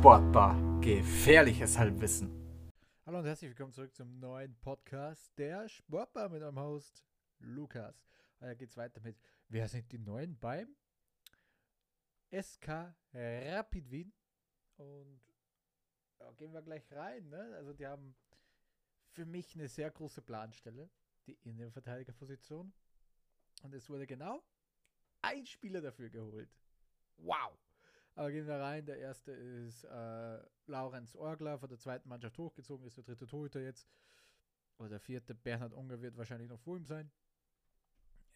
Sportbar. Gefährliches Halbwissen. Hallo und herzlich willkommen zurück zum neuen Podcast der Sportbar mit eurem Host Lukas. Heute geht's weiter mit Wer sind die Neuen beim SK Rapid Wien? Und ja, gehen wir gleich rein. Ne? Also die haben für mich eine sehr große Planstelle, die Innenverteidigerposition. Und es wurde genau ein Spieler dafür geholt. Wow! Aber gehen wir rein. Der erste ist äh, Laurenz Orgler von der zweiten Mannschaft hochgezogen, ist der dritte Torhüter jetzt. Oder der vierte, Bernhard Unger wird wahrscheinlich noch vor ihm sein.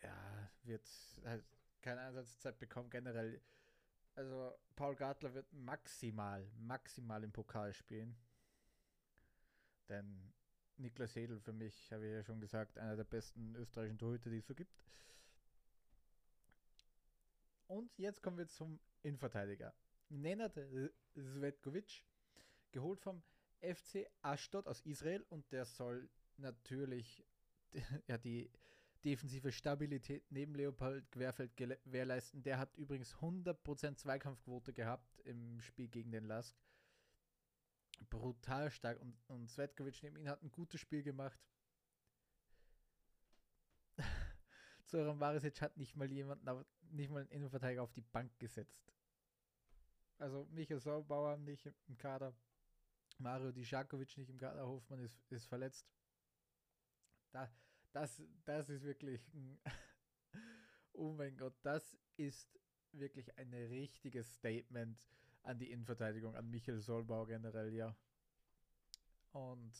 Ja, wird halt keine Einsatzzeit bekommen. Generell, also Paul Gartler wird maximal, maximal im Pokal spielen. Denn Niklas Hedel für mich, habe ich ja schon gesagt, einer der besten österreichischen Torhüter, die es so gibt. Und jetzt kommen wir zum Innenverteidiger. Nenad Svetkovic, geholt vom FC Ashdod aus Israel und der soll natürlich ja, die defensive Stabilität neben Leopold Querfeld gewährleisten. Der hat übrigens 100% Zweikampfquote gehabt im Spiel gegen den Lask. Brutal stark und, und Svetkovic neben ihm hat ein gutes Spiel gemacht. Zoran Varisic hat nicht mal jemanden, nicht mal einen Innenverteidiger auf die Bank gesetzt. Also Michael Saubauer nicht im Kader, Mario Dijakovic nicht im Kader, Hofmann ist, ist verletzt. Da, das, das ist wirklich ein Oh mein Gott, das ist wirklich ein richtiges Statement an die Innenverteidigung, an Michael Solbau generell, ja. Und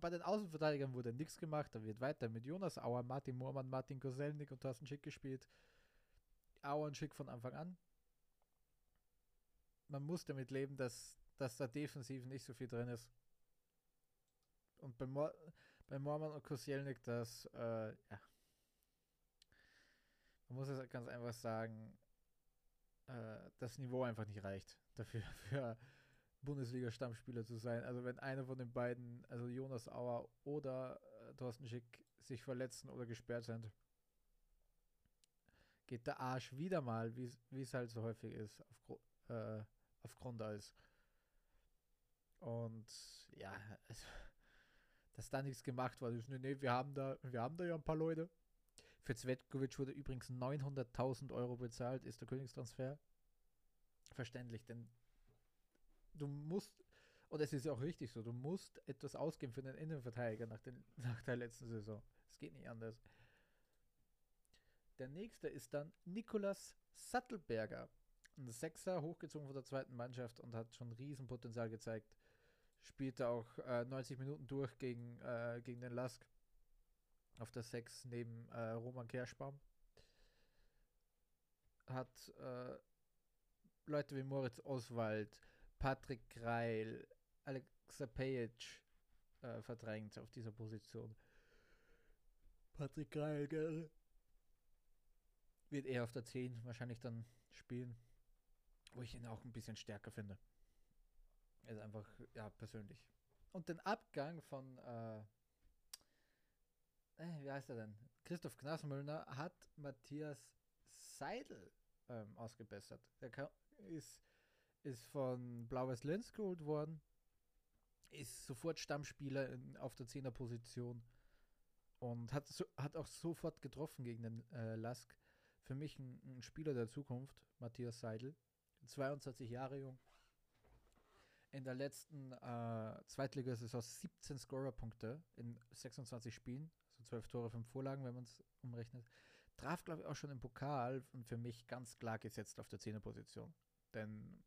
bei den Außenverteidigern wurde nichts gemacht. Da wird weiter mit Jonas Auer, Martin Moormann, Martin Koselnik und Thorsten Schick gespielt. Auer und Schick von Anfang an. Man muss damit leben, dass, dass da defensiv nicht so viel drin ist. Und bei, Mo bei Moormann und Koselnik, das, äh, ja. Man muss es ganz einfach sagen, äh, das Niveau einfach nicht reicht dafür, für Bundesliga-Stammspieler zu sein. Also wenn einer von den beiden, also Jonas Auer oder äh, Thorsten Schick, sich verletzen oder gesperrt sind, geht der Arsch wieder mal, wie es halt so häufig ist, auf, äh, auf Grundeis. Und ja, also, dass da nichts gemacht wurde. Nee, nee, wir haben da, wir haben da ja ein paar Leute. Für Zvetkovic wurde übrigens 900.000 Euro bezahlt, ist der Königstransfer. Verständlich, denn du musst, und es ist ja auch richtig so, du musst etwas ausgeben für den Innenverteidiger nach, den, nach der letzten Saison. Es geht nicht anders. Der nächste ist dann Nikolas Sattelberger. Ein Sechser, hochgezogen von der zweiten Mannschaft und hat schon Riesenpotenzial gezeigt. Spielte auch äh, 90 Minuten durch gegen, äh, gegen den Lask auf der 6 neben äh, Roman Kerschbaum. Hat äh, Leute wie Moritz Oswald, Patrick Greil, Alexa Pajic äh, verdrängt auf dieser Position. Patrick Greil, gell? Wird eher auf der 10 wahrscheinlich dann spielen, wo ich ihn auch ein bisschen stärker finde. Er ist einfach, ja, persönlich. Und den Abgang von, äh, äh, wie heißt er denn? Christoph Knasmüllner hat Matthias Seidel ähm, ausgebessert. Der ist ist von Blau-Weiß Linz geholt worden, ist sofort Stammspieler in, auf der 10er Position und hat, so, hat auch sofort getroffen gegen den äh, Lask. Für mich ein, ein, Spieler der Zukunft, Matthias Seidel, 22 Jahre jung. In der letzten äh, Zweitligasaison 17 Scorerpunkte in 26 Spielen, also 12 Tore, 5 Vorlagen, wenn man es umrechnet. Traf, glaube ich, auch schon im Pokal und für mich ganz klar gesetzt auf der 10er Position. Denn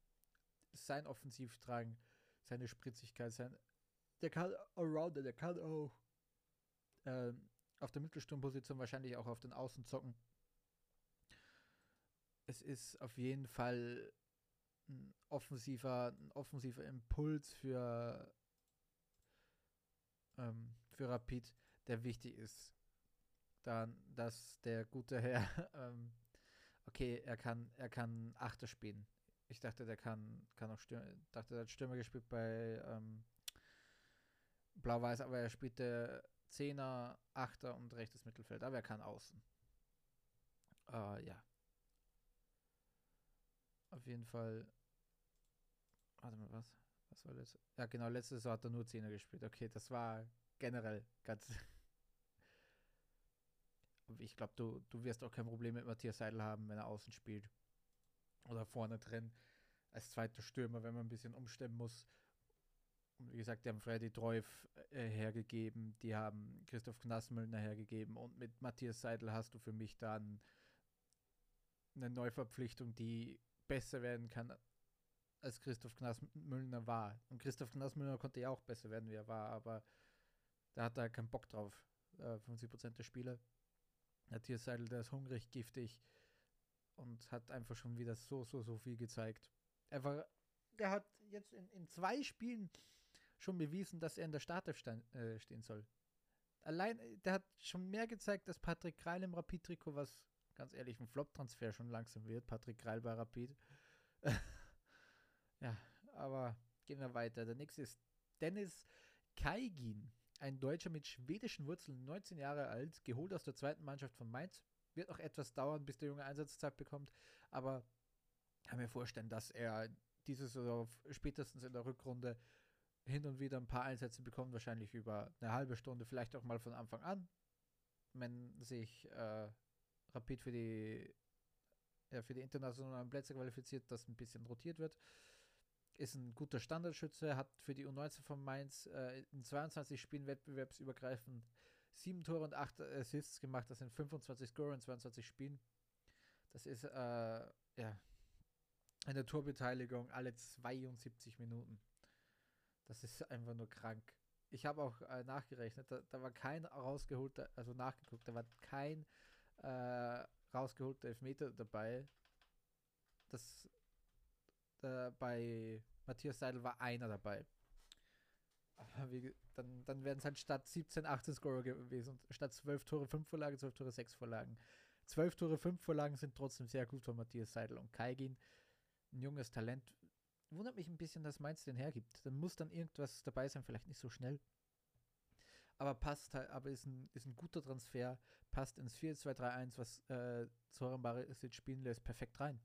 sein Offensivdrang, seine Spritzigkeit, sein. Der kann Allrounder, der kann auch äh, auf der Mittelsturmposition wahrscheinlich auch auf den Außen zocken. Es ist auf jeden Fall ein offensiver, ein offensiver Impuls für, ähm, für Rapid, der wichtig ist. Dann, dass der gute Herr, ähm, okay, er kann, er kann Achter spielen. Ich dachte, der kann, kann auch Stürmer, dachte, der hat Stürmer gespielt bei ähm, Blau-Weiß, aber er spielte Zehner, Achter und rechtes Mittelfeld, aber er kann außen. Äh, ja. Auf jeden Fall Warte mal, was? Was war das? Ja, genau, letzte Saison hat er nur Zehner gespielt. Okay, das war generell ganz. ich glaube, du, du wirst auch kein Problem mit Matthias Seidel haben, wenn er außen spielt. Oder vorne drin als zweiter Stürmer, wenn man ein bisschen umstimmen muss. Und wie gesagt, die haben Freddy Treuf äh, hergegeben, die haben Christoph Knassmüllner hergegeben und mit Matthias Seidel hast du für mich dann eine Neuverpflichtung, die besser werden kann, als Christoph Knassmüllner war. Und Christoph Knassmüllner konnte ja auch besser werden, wie er war, aber da hat er keinen Bock drauf. Äh, 50% der Spieler. Matthias Seidel, der ist hungrig, giftig und hat einfach schon wieder so, so, so viel gezeigt. Einfach, der hat jetzt in, in zwei Spielen schon bewiesen, dass er in der Startelf äh, stehen soll. Allein, der hat schon mehr gezeigt, dass Patrick Kreil im Rapid-Trikot, was ganz ehrlich ein Flop-Transfer schon langsam wird. Patrick Kreil bei Rapid. ja, aber gehen wir weiter. Der nächste ist Dennis Kaigin, ein Deutscher mit schwedischen Wurzeln, 19 Jahre alt, geholt aus der zweiten Mannschaft von Mainz. Wird noch etwas dauern, bis der Junge Einsatzzeit bekommt, aber kann mir vorstellen, dass er dieses oder spätestens in der Rückrunde hin und wieder ein paar Einsätze bekommt, wahrscheinlich über eine halbe Stunde, vielleicht auch mal von Anfang an, wenn sich äh, Rapid für die, ja, für die internationalen Plätze qualifiziert, dass ein bisschen rotiert wird. Ist ein guter Standardschütze, hat für die U19 von Mainz äh, in 22 Spielen wettbewerbsübergreifend sieben Tore und acht Assists gemacht. Das sind 25 Score in 22 Spielen. Das ist äh, ja eine Torbeteiligung alle 72 Minuten. Das ist einfach nur krank. Ich habe auch äh, nachgerechnet, da, da, war kein rausgeholter, also nachgeguckt, da war kein äh, rausgeholter Elfmeter dabei. Das äh, bei Matthias Seidel war einer dabei. Aber wie, dann, dann wären es halt statt 17, 18 Scorer gewesen. Statt 12 Tore, 5 Vorlagen, 12 Tore, 6 Vorlagen. 12 Tore, 5 Vorlagen sind trotzdem sehr gut von Matthias Seidel und Kaigin. Ein junges Talent, wundert mich ein bisschen, dass Mainz den hergibt. Dann muss dann irgendwas dabei sein, vielleicht nicht so schnell. Aber passt halt, aber ist ein, ist ein guter Transfer, passt ins 4-2-3-1, was äh, Zoran Barisic spielen lässt, perfekt rein.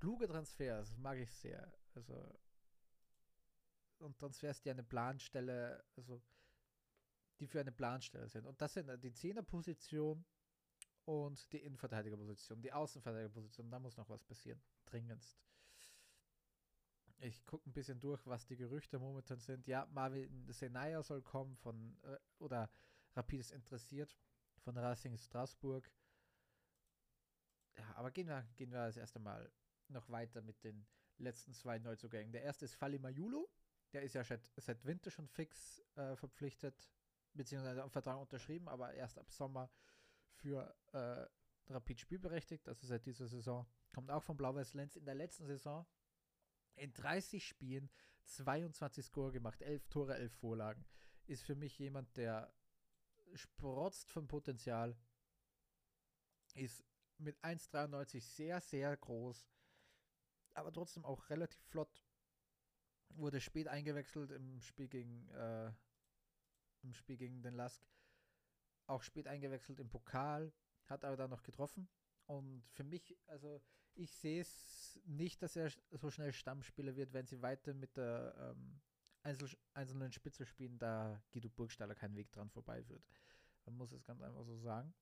Kluge Transfers, mag ich sehr. Also, und Transfers, die eine Planstelle, also die für eine Planstelle sind. Und das sind die Zehnerposition und die Innenverteidigerposition, die Außenverteidigerposition. Da muss noch was passieren, dringendst. Ich gucke ein bisschen durch, was die Gerüchte momentan sind. Ja, Marvin Senaya soll kommen von, äh, oder Rapid ist interessiert von Racing Straßburg. Ja, aber gehen wir, gehen wir das erste Mal noch weiter mit den letzten zwei Neuzugängen. Der erste ist Fali Mayulu. Der ist ja seit, seit Winter schon fix äh, verpflichtet, beziehungsweise am Vertrag unterschrieben, aber erst ab Sommer für äh, Rapid spielberechtigt, also seit dieser Saison. Kommt auch von Blau-Weiß Lenz in der letzten Saison in 30 Spielen 22 Score gemacht, 11 Tore, 11 Vorlagen. Ist für mich jemand, der sprotzt von Potenzial, ist mit 1,93 sehr, sehr groß, aber trotzdem auch relativ flott. Wurde spät eingewechselt im Spiel gegen, äh, im Spiel gegen den Lask. Auch spät eingewechselt im Pokal, hat aber dann noch getroffen. Und für mich, also ich sehe es nicht, dass er so schnell Stammspieler wird, wenn sie weiter mit der ähm, Einzel einzelnen Spitze spielen, da Guido Burgstaller keinen Weg dran vorbei wird. Man muss es ganz einfach so sagen.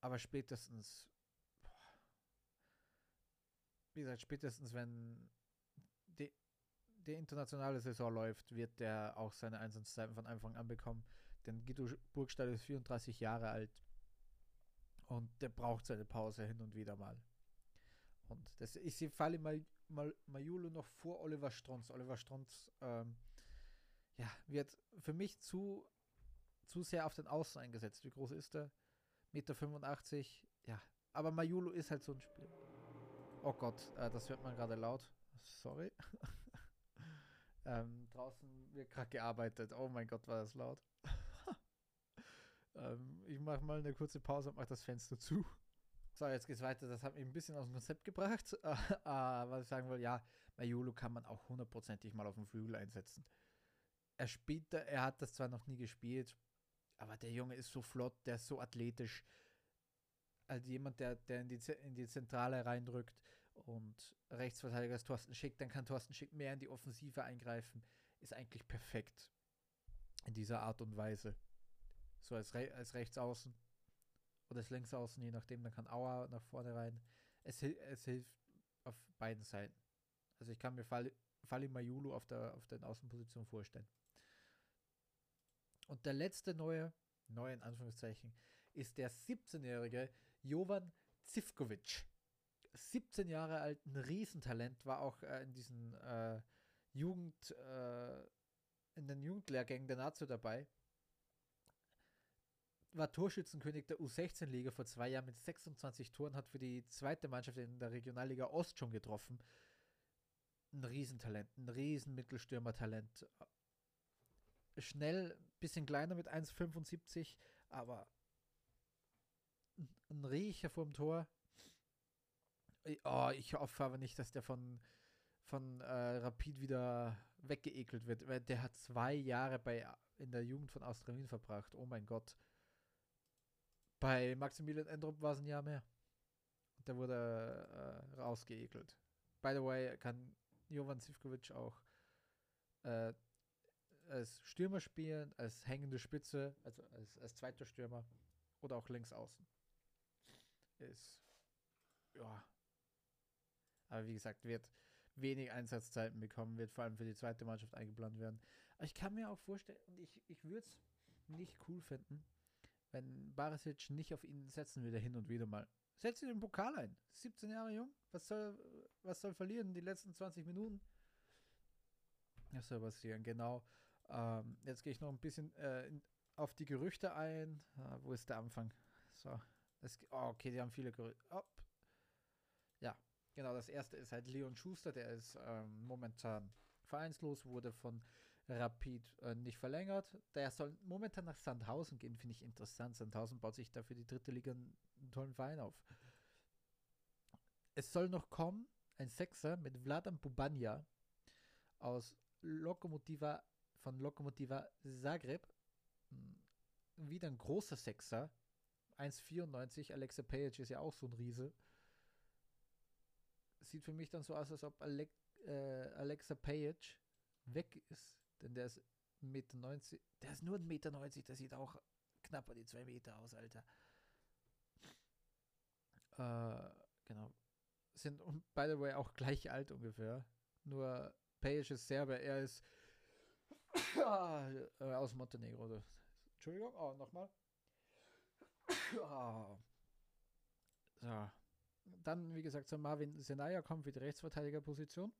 Aber spätestens, wie gesagt, spätestens wenn die, die internationale Saison läuft, wird der auch seine Einsatzzeiten von Anfang an bekommen. Denn Guido Burgstaller ist 34 Jahre alt und der braucht seine Pause hin und wieder mal. Und das, ich sehe Falle mal, Majulu noch vor Oliver Strunz. Oliver Strunz ähm, ja, wird für mich zu, zu sehr auf den Außen eingesetzt. Wie groß ist er? Meter 85. Ja, aber Majulu ist halt so ein Spiel. Oh Gott, äh, das hört man gerade laut. Sorry. ähm, draußen wird gerade gearbeitet. Oh mein Gott, war das laut. Ähm, ich mache mal eine kurze Pause und mache das Fenster zu. So, jetzt geht's weiter. Das hat mich ein bisschen aus dem Konzept gebracht. Äh, was ich sagen will, ja, Mayolo kann man auch hundertprozentig mal auf dem Flügel einsetzen. Er spielt, er hat das zwar noch nie gespielt, aber der Junge ist so flott, der ist so athletisch. Als jemand, der, der in, die, in die Zentrale reindrückt und Rechtsverteidiger ist Thorsten Schick, dann kann Thorsten Schick mehr in die Offensive eingreifen. Ist eigentlich perfekt in dieser Art und Weise. So als, Re als Rechtsaußen oder als Linksaußen, je nachdem, dann kann Auer nach vorne rein. Es, es hilft auf beiden Seiten. Also ich kann mir Fali, Fali Mayulu auf der, auf den Außenposition vorstellen. Und der letzte neue, neue in Anführungszeichen, ist der 17-jährige Jovan Zivkovic. 17 Jahre alt, ein Riesentalent, war auch äh, in diesen äh, Jugend, äh, in den Jugendlehrgängen der Nazio dabei. War Torschützenkönig der U16-Liga vor zwei Jahren mit 26 Toren, hat für die zweite Mannschaft in der Regionalliga Ost schon getroffen. Ein Riesentalent, ein Riesen-Mittelstürmer-Talent. Schnell, bisschen kleiner mit 1,75, aber ein Riecher vorm Tor. Oh, ich hoffe aber nicht, dass der von, von äh, Rapid wieder weggeekelt wird, weil der hat zwei Jahre bei, in der Jugend von Austria Wien verbracht. Oh mein Gott. Bei Maximilian Endrup war es ein Jahr mehr. Der wurde äh, rausgeekelt. By the way, kann Jovan Zivkovic auch äh, als Stürmer spielen, als hängende Spitze, also als, als zweiter Stürmer oder auch links außen ist, ja. Aber wie gesagt, wird wenig Einsatzzeiten bekommen, wird vor allem für die zweite Mannschaft eingeplant werden. Aber ich kann mir auch vorstellen, und ich, ich würde es nicht cool finden, wenn Barisic nicht auf ihn setzen würde, hin und wieder mal. Setzt ihn im Pokal ein. 17 Jahre jung. Was soll, was soll verlieren? Die letzten 20 Minuten? Das soll passieren, genau. Ähm, jetzt gehe ich noch ein bisschen äh, auf die Gerüchte ein. Ah, wo ist der Anfang? So, es, oh, okay, die haben viele Gerüchte. Oh. Ja, genau. Das erste ist halt Leon Schuster, der ist ähm, momentan vereinslos, wurde von Rapid äh, nicht verlängert. Der soll momentan nach Sandhausen gehen, finde ich interessant. Sandhausen baut sich da für die dritte Liga einen, einen tollen Verein auf. Es soll noch kommen ein Sechser mit Vladan Bubanja aus Lokomotiva von Lokomotiva Zagreb. Hm, wieder ein großer Sechser, 1,94. Alexa Page ist ja auch so ein Riese. Sieht für mich dann so aus, als ob Ale äh, Alexa Page weg ist. Denn der ist 1,90 Meter. Der ist nur 1,90 Meter. Der sieht auch knapp an die 2 Meter aus, Alter. Äh, genau. Sind, by the way, auch gleich alt ungefähr. Nur Page ist Serber. Er ist aus Montenegro. Entschuldigung, oh, nochmal. So. Dann, wie gesagt, zu Marvin Senaya kommt für die Rechtsverteidigerposition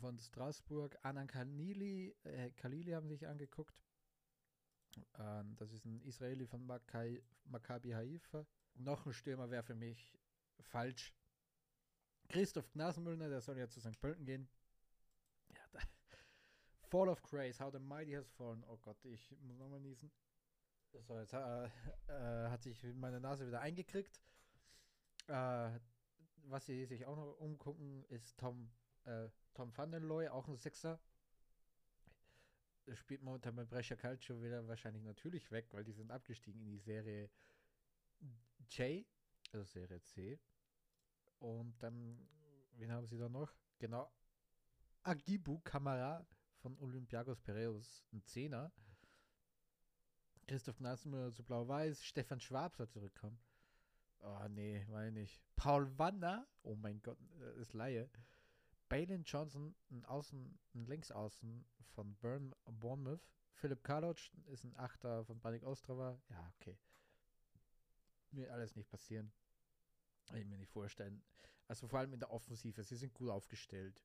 von Straßburg. Anan Khalili, äh, Khalili haben sich angeguckt. Ähm, das ist ein Israeli von Makai, Maccabi Haifa. Noch ein Stürmer wäre für mich falsch. Christoph Gnasenmüllner, der soll ja zu St. Pölten gehen. Ja, da. Fall of Grace, How the Mighty Has Fallen. Oh Gott, ich muss nochmal niesen. So, jetzt äh, äh, hat sich meine Nase wieder eingekriegt. Äh, was sie sich auch noch umgucken, ist Tom, äh, Tom Van den Looy, auch ein Sechser. Spielt momentan bei Brescia Calcio wieder wahrscheinlich natürlich weg, weil die sind abgestiegen in die Serie J, also Serie C. Und dann, wen haben sie da noch? Genau, Agibu Kamara von Olympiakos Piraeus, ein Zehner. Christoph Gnassenmüller zu Blau-Weiß. Stefan Schwab soll zurückkommen. Oh, nee, meine nicht. Paul Wanner, oh mein Gott, das ist Laie. Balin Johnson, ein Außen, ein Linksaußen von Burn, Bournemouth. Philipp Karloc ist ein Achter von Banik Ostrava. Ja, okay. Wird alles nicht passieren. Kann ich mir nicht vorstellen. Also vor allem in der Offensive. Sie sind gut aufgestellt.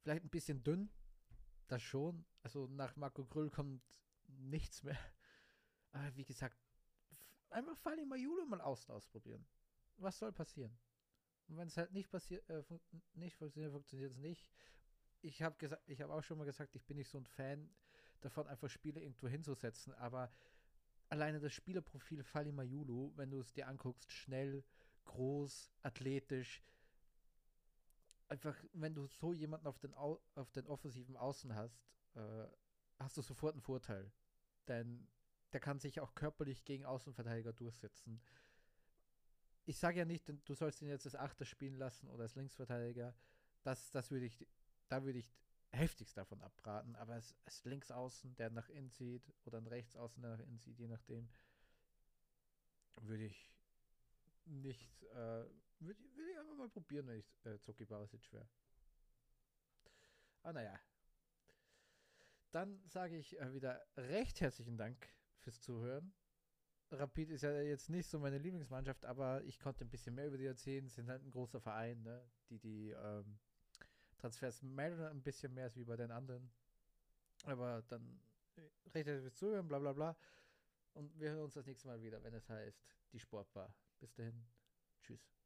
Vielleicht ein bisschen dünn. Das schon. Also nach Marco Grüll kommt nichts mehr. Aber wie gesagt, einfach Fali Mayulu mal außen ausprobieren. Was soll passieren? Und wenn es halt nicht passiert, äh, fun nicht funktioniert, funktioniert es nicht. Ich habe gesagt, ich habe auch schon mal gesagt, ich bin nicht so ein Fan davon, einfach Spiele irgendwo hinzusetzen, aber alleine das Spielerprofil Fali Mayulu, wenn du es dir anguckst, schnell, groß, athletisch, einfach, wenn du so jemanden auf den, Au auf den offensiven Außen hast, äh, hast du sofort einen Vorteil. Denn der kann sich auch körperlich gegen Außenverteidiger durchsetzen. ich sage ja nicht, du sollst ihn jetzt als Achter spielen lassen oder als Linksverteidiger. Das, das würde ich, da würde ich heftigst davon abraten. Aber als, als Linksaußen, der nach innen zieht, oder ein Rechtsaußen, der nach innen zieht, je nachdem, würde ich nicht, äh, würde, würde ich einfach mal probieren, wenn ich äh, Zoki Barisic wäre. Ah, naja. Dann sage ich äh, wieder recht herzlichen Dank fürs Zuhören. Rapid ist ja jetzt nicht so meine Lieblingsmannschaft, aber ich konnte ein bisschen mehr über die erzählen. Sie sind halt ein großer Verein, ne? die die ähm, Transfers melden ein bisschen mehr als wie bei den anderen. Aber dann äh, recht herzlich fürs Zuhören, bla bla bla. Und wir hören uns das nächste Mal wieder, wenn es heißt, die Sportbar. Bis dahin, tschüss.